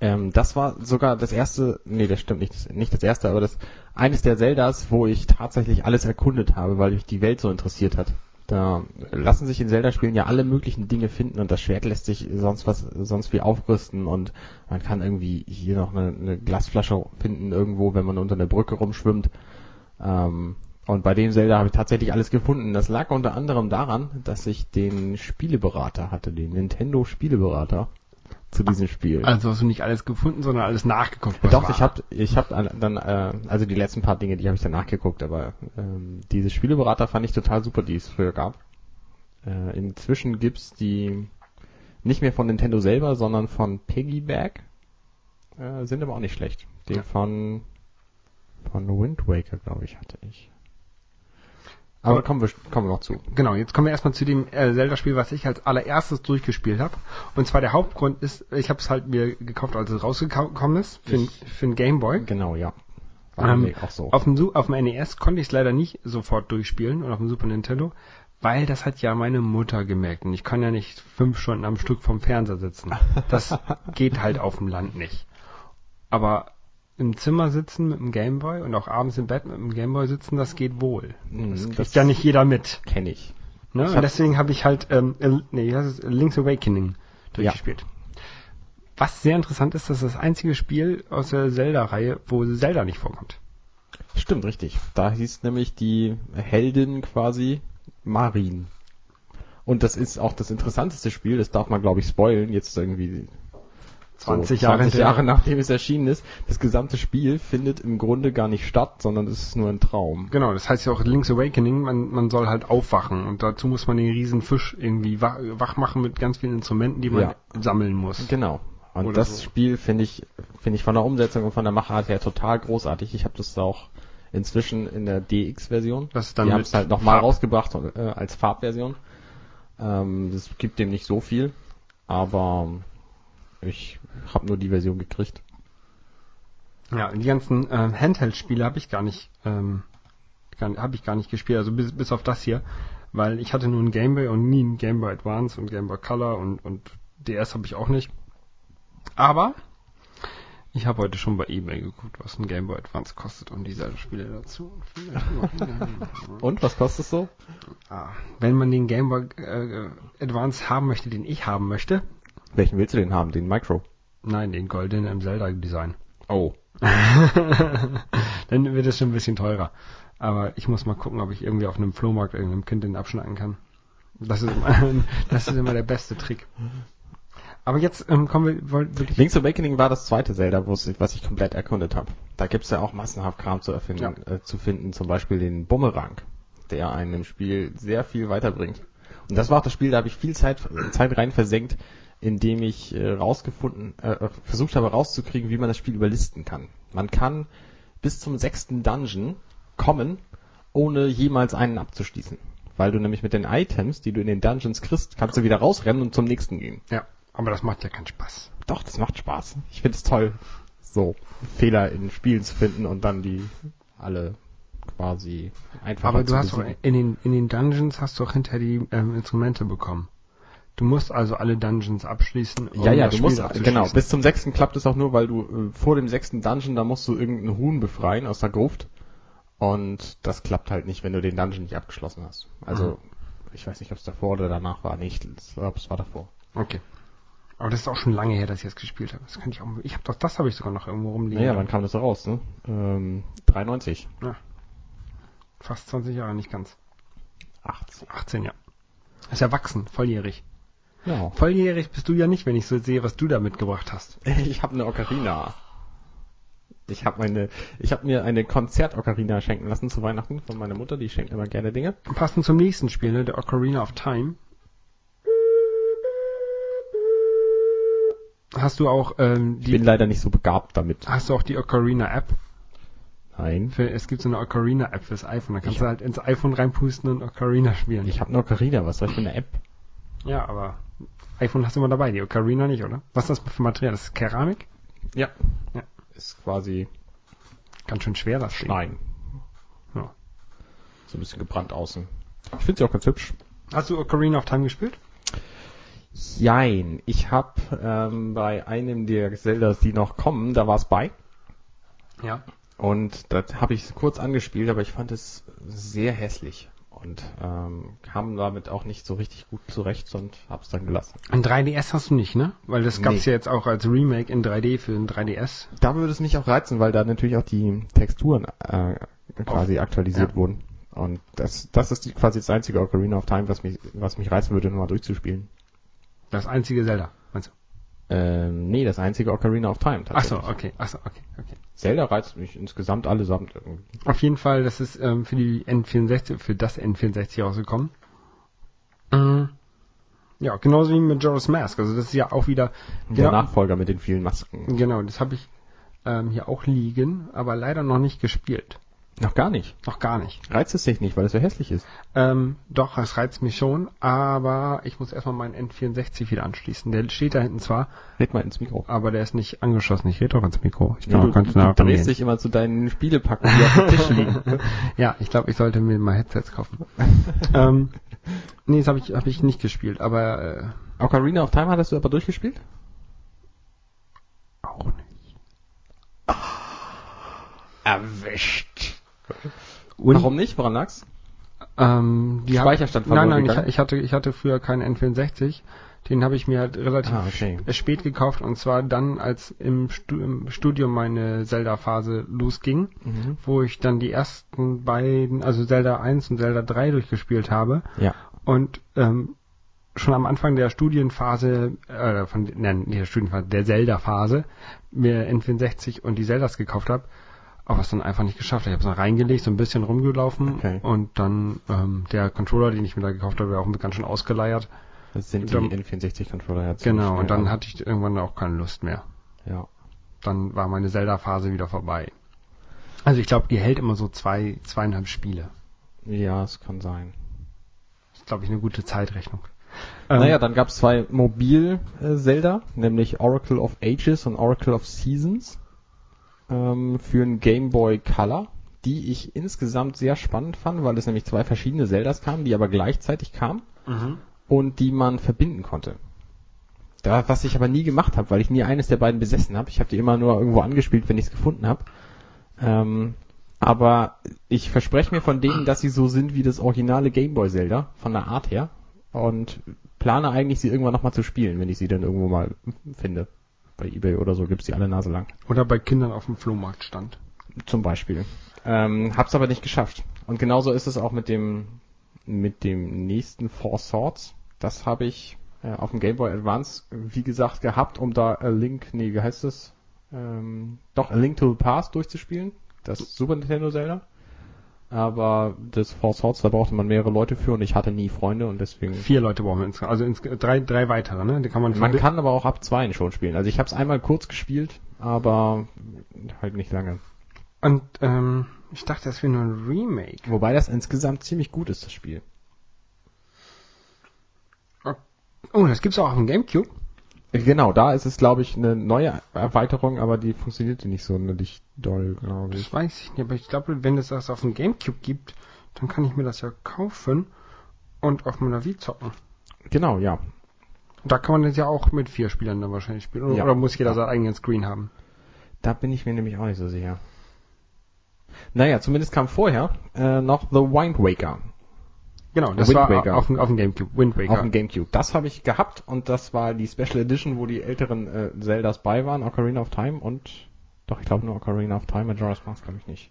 Ähm, das war sogar das erste, nee, das stimmt nicht, nicht das erste, aber das eines der Zeldas, wo ich tatsächlich alles erkundet habe, weil mich die Welt so interessiert hat. Da lassen sich in Zelda-Spielen ja alle möglichen Dinge finden und das Schwert lässt sich sonst was, sonst wie aufrüsten und man kann irgendwie hier noch eine, eine Glasflasche finden irgendwo, wenn man unter einer Brücke rumschwimmt. Ähm, und bei dem Zelda habe ich tatsächlich alles gefunden. Das lag unter anderem daran, dass ich den Spieleberater hatte, den Nintendo Spieleberater zu diesem Spiel. Also hast du nicht alles gefunden, sondern alles nachgeguckt. Doch, war. ich habe ich hab dann, äh, also die letzten paar Dinge, die habe ich dann nachgeguckt, aber ähm, diese Spieleberater fand ich total super, die es früher gab. Äh, inzwischen gibt's die nicht mehr von Nintendo selber, sondern von Piggyback. Äh, sind aber auch nicht schlecht. Den Ja. von von Wind Waker, glaube ich, hatte ich. Aber kommen wir, kommen wir noch zu. Genau, jetzt kommen wir erstmal zu dem äh, Zelda-Spiel, was ich als allererstes durchgespielt habe. Und zwar der Hauptgrund ist, ich habe es halt mir gekauft, als es rausgekommen ist, für, Ich- für einen Gameboy. Genau, ja. Ähm, so. Auf dem, auf dem NES konnte ich es leider nicht sofort durchspielen und auf dem Super Nintendo, weil das hat ja meine Mutter gemerkt und ich kann ja nicht fünf Stunden am Stück vom Fernseher sitzen. Das geht halt auf dem Land nicht. Aber im Zimmer sitzen mit dem Gameboy und auch abends im Bett mit dem Gameboy sitzen, das geht wohl. Mhm, Das kriegt das- ja nicht jeder mit. Kenne ich. Ne? Ich Und deswegen habe ich halt, ähm, äh, nee, das ist Link's Awakening durchgespielt. Was sehr interessant ist, das ist das einzige Spiel aus der Zelda-Reihe, wo Zelda nicht vorkommt. Stimmt, richtig. Da hieß nämlich die Heldin quasi Marin. Und das ist auch das interessanteste Spiel, das darf man glaube ich spoilen, jetzt irgendwie 20 so Jahre 20 hinterher. Jahre nachdem es erschienen ist. Das gesamte Spiel findet im Grunde gar nicht statt, sondern es ist nur ein Traum. Genau, das heißt ja auch Link's Awakening, man, man soll halt aufwachen und dazu muss man den riesen Fisch irgendwie wach, wach machen mit ganz vielen Instrumenten, die man Ja. sammeln muss. Genau. Und Oder das so. Spiel finde ich finde ich von der Umsetzung und von der Machart her total großartig. Ich habe das auch Inzwischen in der DX-Version. Das ist dann Die haben es halt nochmal Farb. rausgebracht äh, als Farbversion. Ähm, das gibt dem nicht so viel, aber ich habe nur die Version gekriegt. Ja, die ganzen ähm, Handheld-Spiele habe ich gar nicht, ähm, habe ich gar nicht gespielt, also bis, bis auf das hier, weil ich hatte nur einen Game Boy und nie einen Game Boy Advance und Game Boy Color und, und DS habe ich auch nicht. Aber ich habe heute schon bei eBay geguckt, was ein Game Boy Advance kostet und diese Spiele dazu. Und was kostet es so? ah, wenn man den Game Boy äh, Advance haben möchte, den ich haben möchte, Welchen willst du denn haben? Den Micro? Nein, den goldenen im Zelda Design. Oh. Dann wird es schon ein bisschen teurer. Aber ich muss mal gucken, ob ich irgendwie auf einem Flohmarkt irgendeinem Kind den abschneiden kann. Das ist immer, das ist immer der beste Trick. Aber jetzt ähm, kommen wir wirklich. Link's Awakening war das zweite Zelda, was ich komplett erkundet habe. Da gibt's ja auch massenhaft Kram zu, erfinden, äh, zu finden, zum Beispiel den Bumerang, der einen im Spiel sehr viel weiterbringt. Und das war auch das Spiel, da habe ich viel Zeit, Zeit rein versenkt, indem ich äh, rausgefunden, äh, äh, versucht habe rauszukriegen, wie man das Spiel überlisten kann. Man kann bis zum sechsten Dungeon kommen, ohne jemals einen abzuschließen. Weil du nämlich mit den Items, die du in den Dungeons kriegst, kannst du wieder rausrennen und zum nächsten gehen. Ja, aber das macht ja keinen Spaß. Doch, das macht Spaß. Ich finde es toll, so Fehler in Spielen zu finden und dann die alle quasi einfach Aber zu du hast besiegen. in den in den Dungeons hast du auch hinterher die ähm, Instrumente bekommen. Du musst also alle Dungeons abschließen. um ja, ja, du musst, genau, bis zum sechsten klappt es auch nur, weil du äh, vor dem sechsten Dungeon, da musst du irgendeinen Huhn befreien aus der Gruft. Und das klappt halt nicht, wenn du den Dungeon nicht abgeschlossen hast. Also, Mhm. ich weiß nicht, ob es davor oder danach war. Nee, ich glaube, es war davor. Okay. Aber das ist auch schon lange her, dass ich das gespielt habe. Das kann ich auch. Ich habe das, das habe ich sogar noch irgendwo rumliegen. Naja, wann kam das so raus, ne? Ähm, 93. Fast 20 Jahre, nicht ganz. 80. 18, ja. Ist erwachsen, volljährig. Ja. Volljährig bist du ja nicht, wenn ich so sehe, was du da mitgebracht hast. Ich habe eine Ocarina. Ich habe meine, ich habe mir eine Konzert-Ocarina schenken lassen zu Weihnachten von meiner Mutter. Die schenkt immer gerne Dinge. Passend zum nächsten Spiel, ne? Der Ocarina of Time. Hast du auch ähm, Ich die bin leider nicht so begabt damit. hast du auch die Ocarina App? Nein. Für, es gibt so eine Ocarina App fürs iPhone. Da kannst Ich- du halt ins iPhone reinpusten und Ocarina spielen. Ich habe eine Ocarina. Was soll ich für eine App? Ja, aber iPhone hast du immer dabei, die Ocarina nicht, oder? Was ist das für Material? Das ist Keramik? Ja. Ja. Ist quasi Ganz schön schwer, das Ding. Stein. Ja. So ein bisschen gebrannt außen. Ich finde sie auch ganz hübsch. Hast du Ocarina of Time gespielt? Jein. Ich habe ähm, bei einem der Zeldas, die noch kommen, da war es bei. Ja. Und das habe ich kurz angespielt, aber ich fand es sehr hässlich. Und ähm, kam damit auch nicht so richtig gut zurecht und hab's dann gelassen. Ein 3DS hast du nicht, ne? Weil das gab's Nee. ja jetzt auch als Remake in 3D für ein 3DS. Da würde es mich auch reizen, weil da natürlich auch die Texturen äh, quasi aktualisiert ja. wurden. Und das, das ist die, quasi das einzige Ocarina of Time, was mich, was mich reizen würde, nochmal durchzuspielen. Das einzige Zelda? Ähm, nee, das einzige Ocarina of Time Ach so, tatsächlich. okay. Ach so, okay, okay. Zelda reizt mich insgesamt allesamt irgendwie. Auf jeden Fall, das ist ähm, für die N64, für das N64 rausgekommen. Mhm. Ja, genauso wie mit Joris Mask. Also das ist ja auch wieder Der genau, Nachfolger mit den vielen Masken. genau, das habe ich ähm, hier auch liegen, aber leider noch nicht gespielt. Noch gar nicht. Noch gar nicht. Reizt es dich nicht, weil es so hässlich ist. Ähm, doch, es reizt mich schon, aber ich muss erstmal meinen N64 wieder anschließen. Der steht da hinten zwar, Red mal ins Mikro. aber der ist nicht angeschlossen. Ich rede doch ins Mikro. Ich Ja, glaube, du, kannst du nachher drehst rangehen. dich immer zu deinen Spielepacken, die auf dem Tisch liegen. Ja, ich glaube, ich sollte mir mal Headsets kaufen. ähm, nee, das habe ich, hab ich nicht gespielt, aber äh, Ocarina of Time hattest du aber durchgespielt? auch nicht. Erwischt. Und, Warum nicht? Woran lag's? Ähm, die Speicherstand hab, Nein, nein, ich, gegangen? ich hatte, ich hatte früher keinen N64. Den habe ich mir halt relativ Ah, okay. spät gekauft und zwar dann, als im, Stu im Studium meine Zelda-Phase losging, Mhm. wo ich dann die ersten beiden, also Zelda 1 und Zelda 3 durchgespielt habe Ja. und ähm, schon am Anfang der Studienphase, äh, von nein, der Studienphase, der Zelda-Phase, mir N64 und die Zeldas gekauft habe, aber es dann einfach nicht geschafft. Ich habe es dann reingelegt, so ein bisschen rumgelaufen Okay. und dann ähm, der Controller, den ich mir da gekauft habe, war auch ganz schön ausgeleiert. Das sind die Dann- N64-Controller ja ziemlich Genau, und dann an. hatte ich irgendwann auch keine Lust mehr. Ja. Dann war meine Zelda-Phase wieder vorbei. Also ich glaube, die hält immer so zwei, zweieinhalb Spiele. Ja, es kann sein. Das ist, glaube ich, eine gute Zeitrechnung. naja, dann gab es zwei Mobil-Zelda, nämlich Oracle of Ages und Oracle of Seasons ähm, für ein Game Boy Color, die ich insgesamt sehr spannend fand, weil es nämlich zwei verschiedene Zeldas kamen, die aber gleichzeitig kamen Mhm. und die man verbinden konnte. Da, was ich aber nie gemacht habe, weil ich nie eines der beiden besessen habe. Ich habe die immer nur irgendwo angespielt, wenn ich es gefunden habe. Ähm, aber ich verspreche mir von denen, dass sie so sind wie das originale Gameboy Zelda, von der Art her. Und plane eigentlich, sie irgendwann nochmal zu spielen, wenn ich sie dann irgendwo mal finde. Bei Ebay oder so gibt's die alle Nase lang. Oder bei Kindern auf dem Flohmarkt stand. Zum Beispiel. Ähm, hab's aber nicht geschafft. Und genauso ist es auch mit dem, mit dem nächsten Four Swords. Das habe ich äh, auf dem Game Boy Advance, wie gesagt, gehabt, um da A Link, nee, wie heißt das? Ähm, doch, A Link to the Past durchzuspielen. Das Super Nintendo Zelda. Aber das Four Swords, da brauchte man mehrere Leute für und ich hatte nie Freunde und deswegen. Vier Leute brauchen wir insgesamt. Also ins, drei, drei weitere, ne? Die kann man, Man kann aber auch ab zwei schon spielen. Also ich habe es einmal kurz gespielt, aber halt nicht lange. Und ähm, ich dachte, das wäre nur ein Remake. Wobei das insgesamt ziemlich gut ist, das Spiel. Oh, das gibt's auch auf dem Gamecube. Genau, da ist es, glaube ich, eine neue Erweiterung, aber die funktionierte nicht so nicht doll, glaube Das ich. weiß ich nicht, aber ich glaube, wenn es das auf dem Gamecube gibt, dann kann ich mir das ja kaufen und auf meiner Wii zocken. Genau, ja. Da kann man das ja auch mit vier Spielern dann wahrscheinlich spielen. Oder, Ja. oder muss jeder Ja. seinen eigenen Screen haben? Da bin ich mir nämlich auch nicht so sicher. Naja, zumindest kam vorher äh, noch The Wind Waker Genau, das Wind war Waker. auf, dem- auf dem Gamecube. Wind Waker. auf dem Gamecube. Das habe ich gehabt und das war die Special Edition, wo die älteren äh, Zeldas bei waren, Ocarina of Time und doch, ich glaube nur Ocarina of Time, Majora's Mask glaube ich nicht.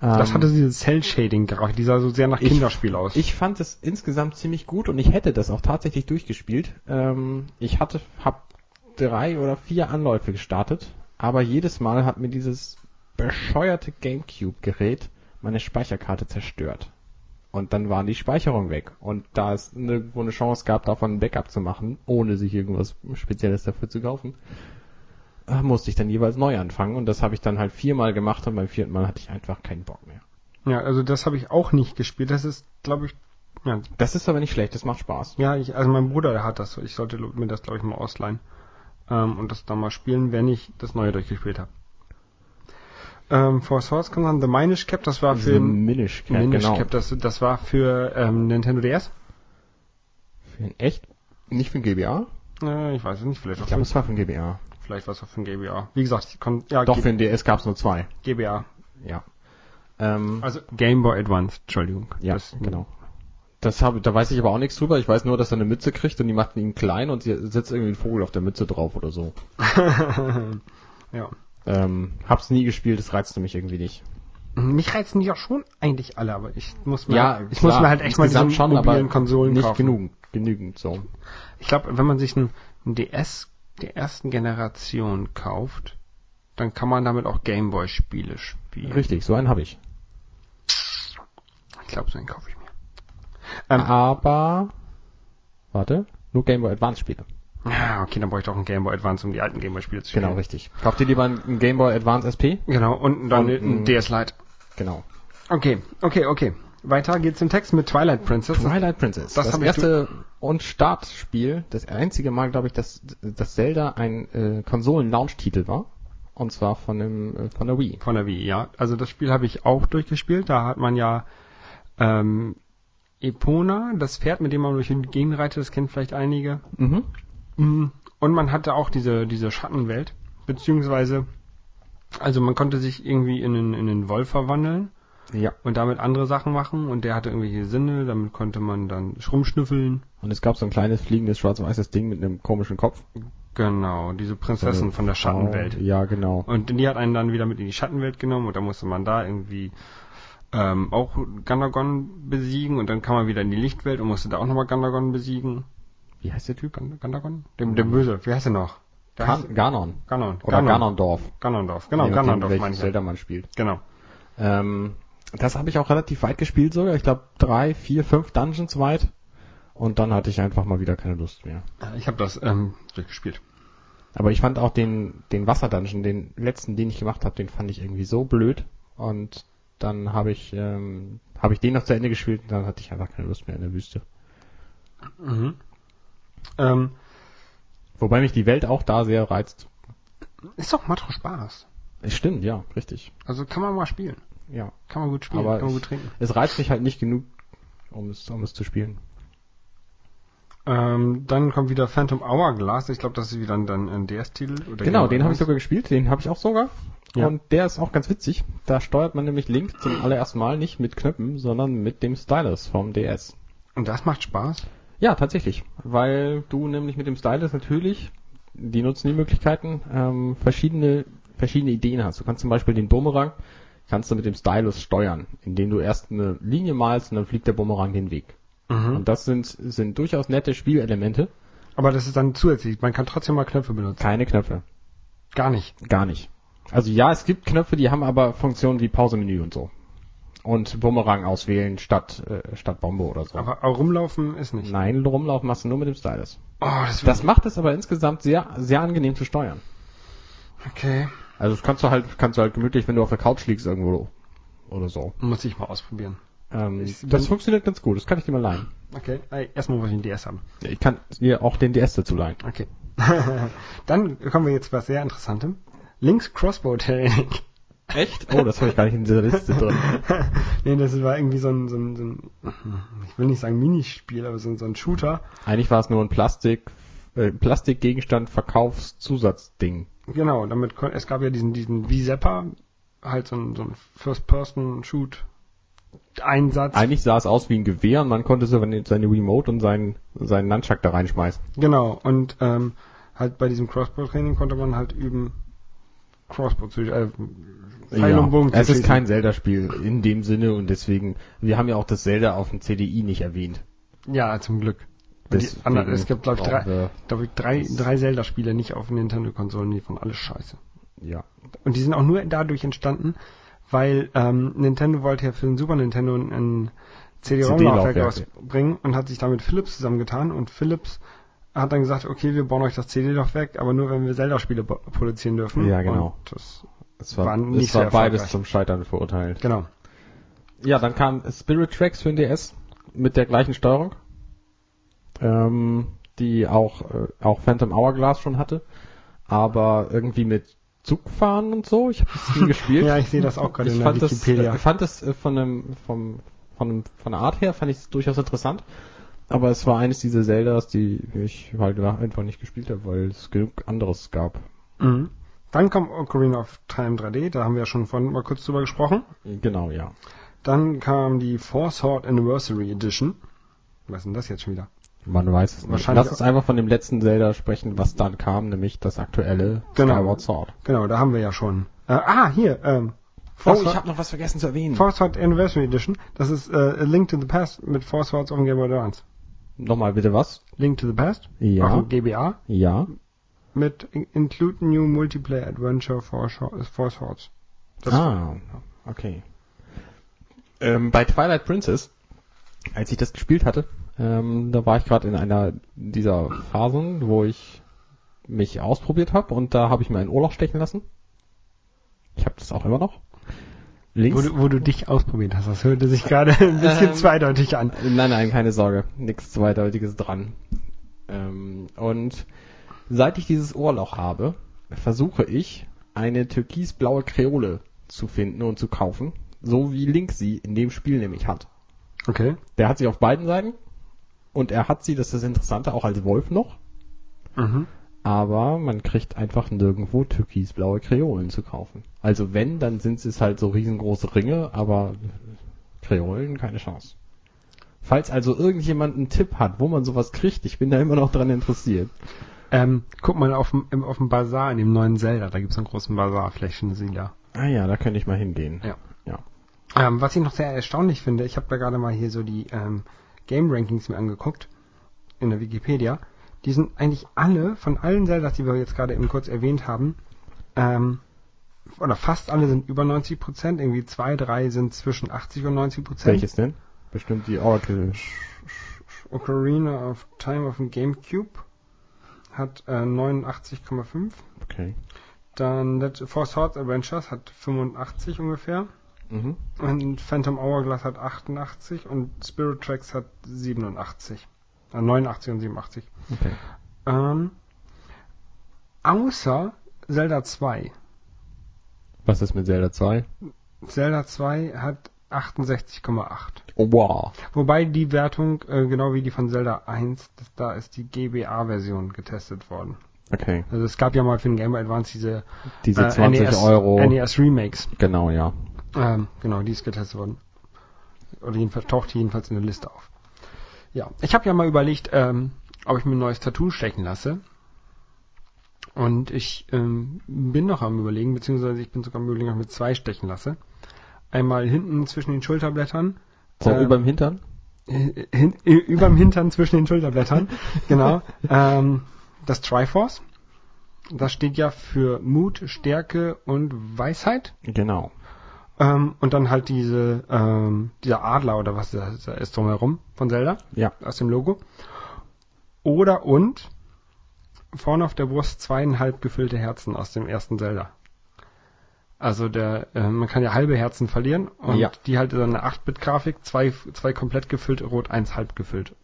das Ähm, hatte dieses Cell-Shading-Grafik, die sah so sehr nach Ich- Kinderspiel aus. Ich fand es insgesamt ziemlich gut und ich hätte das auch tatsächlich durchgespielt. Ähm, ich hatte, hab drei oder vier Anläufe gestartet, aber jedes Mal hat mir dieses bescheuerte Gamecube-Gerät meine Speicherkarte zerstört. Und dann war die Speicherung weg. Und da es nirgendwo eine Chance gab, davon ein Backup zu machen, ohne sich irgendwas Spezielles dafür zu kaufen, äh, musste ich dann jeweils neu anfangen. Und das habe ich dann halt viermal gemacht und beim vierten Mal hatte ich einfach keinen Bock mehr. ja, also das habe ich auch nicht gespielt. Das ist, glaube ich, ja, Das ist aber nicht schlecht, das macht Spaß. ja, ich, also mein Bruder, der hat das. Ich sollte mir das, glaube ich, mal ausleihen ähm, und das dann mal spielen, wenn ich das Neue durchgespielt habe. Ähm, For Source kommt dann The Minish Cap, das war für The Minish Cap, Minish genau. Cap, das, das war für ähm, Nintendo DS. Für ein echt? Nicht für ein GBA? Äh, ich weiß es nicht, vielleicht Ich auch glaube, für, es war für ein GBA. vielleicht war es auch für ein GBA. Wie gesagt, ich kon, ja, Doch, G für ein DS gab es nur zwei. GBA. Ja. Ähm, Also Game Boy Advance, Entschuldigung. ja, Das- genau. Das habe, da weiß ich aber auch nichts drüber. Ich weiß nur, dass er eine Mütze kriegt und die macht ihn klein und sie setzt irgendwie einen Vogel auf der Mütze drauf oder so. ja. Ähm, hab's nie gespielt, das reizte mich irgendwie nicht. Mich reizen die auch schon eigentlich alle, aber ich muss mir, Ja, halt, ich klar, muss mir halt echt mal diese schon, mobilen Konsolen nicht kaufen. genügend, genügend so. Ich glaube, wenn man sich ein, ein DS der ersten Generation kauft, dann kann man damit auch Gameboy-Spiele spielen. Richtig, so einen habe ich. Ich glaube, so einen kaufe ich mir. Ähm, Aber warte, nur Game Boy Advance Spiele. Ja, okay, dann brauche ich doch einen Game Boy Advance, um die alten Game Boy Spiele zu spielen. Genau, richtig. Kauft ihr lieber einen Game Boy Advance SP? Genau, und dann Und ein ein- DS Lite. Genau. Okay, okay, okay. Weiter geht's im Text mit Twilight Princess. Twilight Princess. das Das, erste und Startspiel, das einzige Mal, glaube ich, dass, dass Zelda ein äh, Konsolen-Launch-Titel war. Und zwar von dem, äh, von der Wii. Von der Wii, ja. Also das Spiel habe ich auch durchgespielt. Da hat man ja ähm, Epona, das Pferd, mit dem man durch die Gegend reitet, das kennen vielleicht einige. Mhm. Mm, Und man hatte auch diese, diese Schattenwelt, beziehungsweise, also man konnte sich irgendwie in einen, in einen Wolf verwandeln Ja. und damit andere Sachen machen und der hatte irgendwelche Sinne, damit konnte man dann rumschnüffeln. Und es gab so ein kleines fliegendes schwarz-weißes Ding mit einem komischen Kopf. Genau, diese Prinzessin So von der Frau. Schattenwelt. Ja, genau. Und die hat einen dann wieder mit in die Schattenwelt genommen und da musste man da irgendwie ähm, auch Gandagon besiegen und dann kam man wieder in die Lichtwelt und musste da auch nochmal Gandagon besiegen. Wie heißt der Typ? Gan- Gandagon? Dem, dem Böse. Wie heißt er noch? Ganon. Ganon. Oder Ganon. Ganondorf. Ganondorf. Genau, Ganondorf meine ich. Zelda man spielt. Genau. Ähm, das habe ich auch relativ weit gespielt sogar. Ich glaube drei, vier, fünf Dungeons weit. Und dann hatte ich einfach mal wieder keine Lust mehr. Ich habe das ähm, durchgespielt. Aber ich fand auch den, den Wasserdungeon, den letzten, den ich gemacht habe, den fand ich irgendwie so blöd. Und dann habe ich, ähm, habe ich den noch zu Ende gespielt und dann hatte ich einfach keine Lust mehr in der Wüste. Mhm. Ähm, Wobei mich die Welt auch da sehr reizt. ist doch Matro Spaß. Stimmt, ja, richtig. Also kann man mal spielen. Ja. Kann man gut spielen, Aber kann man gut trinken. Es reizt mich halt nicht genug, um es, um es zu spielen. Ähm, dann kommt wieder Phantom Hourglass. Ich glaube, das ist wieder ein, dann ein DS-Titel. oder Genau, den habe ich sogar gespielt, den habe ich auch sogar. Ja. Und der ist auch ganz witzig. Da steuert man nämlich Link zum allerersten Mal nicht mit Knöpfen, sondern mit dem Stylus vom DS. Und das macht Spaß. Ja, tatsächlich. Weil du nämlich mit dem Stylus natürlich, die nutzen die Möglichkeiten, ähm, verschiedene, verschiedene Ideen hast. Du kannst zum Beispiel den Bumerang, kannst du mit dem Stylus steuern, indem du erst eine Linie malst und dann fliegt der Bumerang den Weg. Mhm. Und das sind, sind durchaus nette Spielelemente. Aber das ist dann zusätzlich. Man kann trotzdem mal Knöpfe benutzen. Keine Knöpfe. Gar nicht. Gar nicht. Also ja, es gibt Knöpfe, die haben aber Funktionen wie Pausemenü und so. Und Bumerang auswählen statt, äh, statt Bombe oder so. Aber auch rumlaufen ist nicht. Nein, rumlaufen machst du nur mit dem Stylus. Oh, das, Das macht es aber insgesamt sehr, sehr angenehm zu steuern. okay. Also das kannst du halt, kannst du halt gemütlich, wenn du auf der Couch liegst irgendwo oder so. Muss ich mal ausprobieren. Ähm, Ich- das funktioniert ganz gut, das kann ich dir mal leihen. Okay. Erstmal muss ich einen DS haben. Ich kann dir auch den DS dazu leihen. Okay. dann kommen wir jetzt zu was sehr Interessantem. Links Crossbow Training. Echt? Oh, das habe ich gar nicht in dieser Liste drin. nee, das war irgendwie so ein, so ein, so ein, ich will nicht sagen Minispiel, aber so ein, so ein Shooter. Eigentlich war es nur ein Plastik, äh, Plastikgegenstand Verkaufszusatzding. Genau, damit es gab ja diesen, diesen V-Zapper, halt so ein, so ein First-Person-Shoot-Einsatz. Eigentlich sah es aus wie ein Gewehr und man konnte so seine seine Remote und seinen, seinen Nunchuck da reinschmeißen. Genau, und ähm, halt bei diesem Crossbow-Training konnte man halt üben, Crossbow zu, äh, Pfeil und Bogen zu es ist kein Zelda-Spiel in dem Sinne und deswegen, wir haben ja auch das Zelda auf dem CDI nicht erwähnt. Ja, zum Glück. Anderen- es gibt, glaube ich, drei, glaub ich, drei, drei Zelda-Spiele nicht auf Nintendo-Konsolen, die von alles scheiße. Ja. Und die sind auch nur dadurch entstanden, weil ähm, Nintendo wollte ja für den Super Nintendo ein, ein CD-ROM-Laufwerk CD-Laufwerk, rausbringen und hat sich damit Philips zusammengetan und Philips hat dann gesagt, okay, wir bauen euch das CD-Laufwerk, aber nur wenn wir Zelda-Spiele produzieren dürfen. Ja, genau. Und das, Es war, War nicht es war beides zum Scheitern verurteilt. genau. Ja, dann kam Spirit Tracks für den DS mit der gleichen Steuerung, ähm, die auch, äh, auch Phantom Hourglass schon hatte, aber irgendwie mit Zugfahren und so. Ich habe das nie gespielt. Ja, ich sehe das auch gerade ich in der fand das, Wikipedia. äh, fand das äh, von dem, vom, von, dem, von der Art her fand ich es durchaus interessant. Aber es war eines dieser Zeldas, die ich halt einfach nicht gespielt habe, weil es genug anderes gab. Mhm. Dann kommt Ocarina of Time 3D, da haben wir ja schon vorhin mal kurz drüber gesprochen. Genau, ja. Dann kam die Four Sword Anniversary Edition. Was ist denn das jetzt schon wieder? Man weiß es nicht. Wahrscheinlich Lass uns einfach von dem letzten Zelda sprechen, was dann kam, nämlich das aktuelle Genau. Skyward Sword. Genau, da haben wir ja schon. Äh, ah, hier, ähm, Four, Oh, ich habe noch was vergessen zu erwähnen. Four Sword Anniversary Edition. Das ist äh, A Link to the Past mit Four Swords dem Game Boy Advance. Nochmal bitte was? Link to the Past Ja. dem GBA Ja. mit in- Include New Multiplayer Adventure Four, Sho- Four Swords. Das ah, okay. Ähm, bei Twilight Princess, als ich das gespielt hatte, ähm, da war ich gerade in einer dieser Phasen, wo ich mich ausprobiert habe und da habe ich mir ein Ohrloch stechen lassen. Ich habe das auch immer noch. Links. Wo du, wo du dich ausprobiert hast, das hörte sich gerade ein bisschen Ähm, zweideutig an. Nein, nein, keine Sorge. Nichts Zweideutiges dran. Ähm, und seit ich dieses Ohrloch habe, versuche ich, eine türkisblaue Kreole zu finden und zu kaufen. So wie Link sie in dem Spiel nämlich hat. Okay. Der hat sie auf beiden Seiten. Und er hat sie, das ist das Interessante, auch als Wolf noch. Mhm. Aber man kriegt einfach nirgendwo türkisblaue Kreolen zu kaufen. Also wenn, dann sind es halt so riesengroße Ringe, aber Kreolen keine Chance. Falls also irgendjemand einen Tipp hat, wo man sowas kriegt, ich bin da immer noch dran interessiert. Ähm, guck mal auf dem, auf dem Bazar in dem neuen Zelda, da gibt's einen großen Bazar, vielleicht finden Sie da. Ah ja, da könnte ich mal hingehen. Ja. Ja. Ähm, was ich noch sehr erstaunlich finde, ich habe da gerade mal hier so die ähm, Game Rankings mir angeguckt in der Wikipedia. Die sind eigentlich alle, von allen Zeldas, die wir jetzt gerade eben kurz erwähnt haben, ähm, oder fast alle sind über 90 Prozent, irgendwie zwei, drei sind zwischen 80 und 90 Prozent. Welches denn? Bestimmt die Oracle. Ocarina of Time auf dem Gamecube hat äh, 89,5. Okay. Dann Let Four Swords Adventures hat 85 ungefähr. Mhm. Und Phantom Hourglass hat 88 und Spirit Tracks hat 87. Äh, 89 und 87. Okay. Ähm, außer Zelda 2. Was ist mit Zelda 2? Zelda 2 hat 68,8. Oh, wow. Wobei die Wertung, äh, genau wie die von Zelda 1, das, da ist die GBA-Version getestet worden. Okay. Also es gab ja mal für den Game Boy Advance diese, Diese äh, 20 NES, Euro. NES Remakes. Genau, ja. Ähm, genau, die ist getestet worden. Oder jedenfalls taucht die jedenfalls in der Liste auf. Ja, ich habe ja mal überlegt, ähm, ob ich mir ein neues Tattoo stechen lasse. Und ich ähm, bin noch am überlegen, beziehungsweise ich bin sogar am überlegen, ob ich mir zwei stechen lasse. Einmal hinten zwischen den Schulterblättern. So, Ähm, überm Hintern? hin, überm Hintern zwischen den Schulterblättern. genau. Ähm, das Triforce. Das steht ja für Mut, Stärke und Weisheit. Genau. Ähm, und dann halt diese, ähm, dieser Adler oder was da ist drumherum von Zelda, Ja. aus dem Logo. Oder und vorne auf der Brust zweieinhalb gefüllte Herzen aus dem ersten Zelda. Also der, äh, man kann ja halbe Herzen verlieren und Ja. die halt so eine 8-Bit-Grafik, zwei, zwei komplett gefüllt, rot, eins halb gefüllt.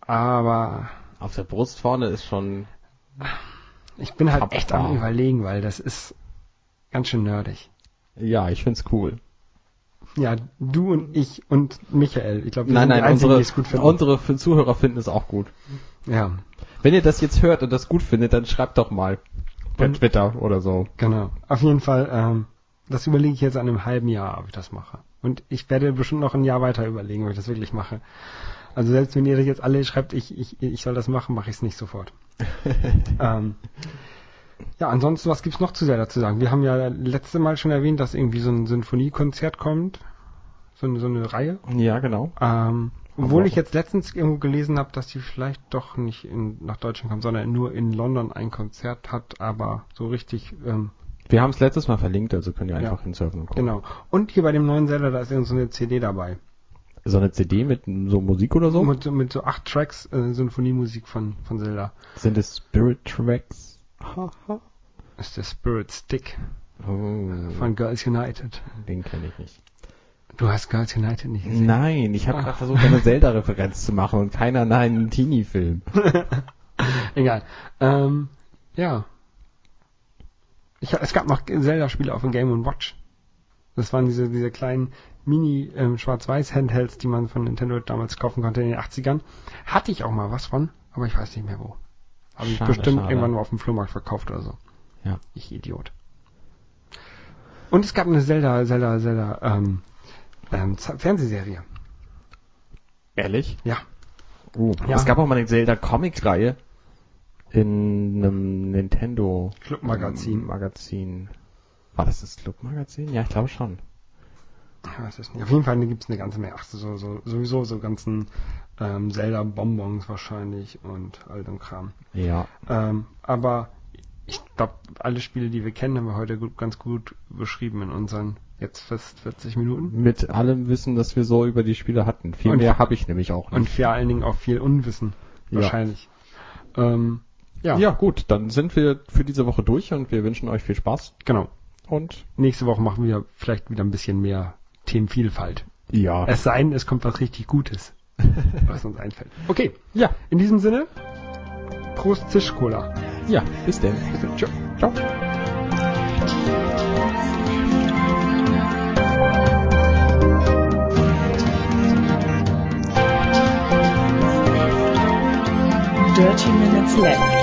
Aber Auf der Brust vorne ist schon. ich bin halt echt am überlegen, weil das ist ganz schön nerdig. Ja, ich find's cool. Ja, du und ich und Michael. Ich glaube, Nein, nein, Einzigen, unsere, unsere Zuhörer finden es auch gut. ja, Wenn ihr das jetzt hört und das gut findet, dann schreibt doch mal. Per Und- Twitter oder so. genau. Auf jeden Fall, ähm, das überlege ich jetzt an einem halben Jahr, ob ich das mache. Und ich werde bestimmt noch ein Jahr weiter überlegen, ob ich das wirklich mache. Also selbst wenn ihr das jetzt alle schreibt, ich, ich, ich soll das machen, mache ich es nicht sofort. ähm, ja, ansonsten, was gibt's noch zu Zelda zu sagen? Wir haben ja letzte Mal schon erwähnt, dass irgendwie so ein Sinfoniekonzert kommt. So, eine- so eine Reihe. Ja, genau. Ähm, obwohl ich jetzt letztens irgendwo gelesen habe, dass die vielleicht doch nicht in, nach Deutschland kommt, sondern nur in London ein Konzert hat, aber so richtig, ähm, Wir haben es letztes Mal verlinkt, also könnt ihr Ja. einfach hinsurfen und gucken. genau. Und hier bei dem neuen Zelda, da ist irgend so eine CD dabei. So eine CD mit so Musik oder so? Mit, so- mit so acht Tracks äh, Symphoniemusik von, von Zelda. Sind es Spirit Tracks? Ist der Spirit Stick Oh, von Girls United. den kenne ich nicht. Du hast Girls United nicht gesehen. Nein, ich habe gerade versucht, eine Zelda-Referenz zu machen und keiner nein, einen Teenie-Film. Egal. Ähm, ja. Ich, es gab noch Zelda-Spiele auf dem Game Watch. Das waren diese, diese kleinen Mini ähm, die man von Nintendo damals kaufen konnte in den 80ern. Hatte ich auch mal was von, aber ich weiß nicht mehr wo. Habe ich Schade, bestimmt schade. irgendwann mal auf dem Flohmarkt verkauft oder so. Ja. Ich Idiot. Und es gab eine Zelda, Zelda, Zelda, ähm, ähm, Fernsehserie. Ehrlich? Ja. Uh, Ja. Es gab auch mal eine Zelda-Comic-Reihe in einem Nintendo Club-Magazin. Magazin. War das das Club-Magazin? Ja, ich glaube schon. Weiß nicht. Auf jeden Fall gibt es eine ganze Menge. Ach, so, so, sowieso so ganzen ähm, Zelda-Bonbons wahrscheinlich und all dem Kram. Ja. Ähm, aber ich glaube, alle Spiele, die wir kennen, haben wir heute gut, ganz gut beschrieben in unseren jetzt fast 40 Minuten. Mit allem Wissen, das wir so über die Spiele hatten. Viel Und- mehr habe ich nämlich auch Und nicht. vor allen Dingen auch viel Unwissen. Ja. Wahrscheinlich. Ähm, ja, ja, gut, dann sind wir für diese Woche durch und wir wünschen euch viel Spaß genau. und Nächste Woche machen wir vielleicht wieder ein bisschen mehr Themenvielfalt. ja. Es sei denn, es kommt was richtig Gutes, was uns einfällt. Okay, ja, in diesem Sinne, Prost Zischcola. ja, bis denn. Bis dann. Tschö. Ciao. Dirty Minutes Left.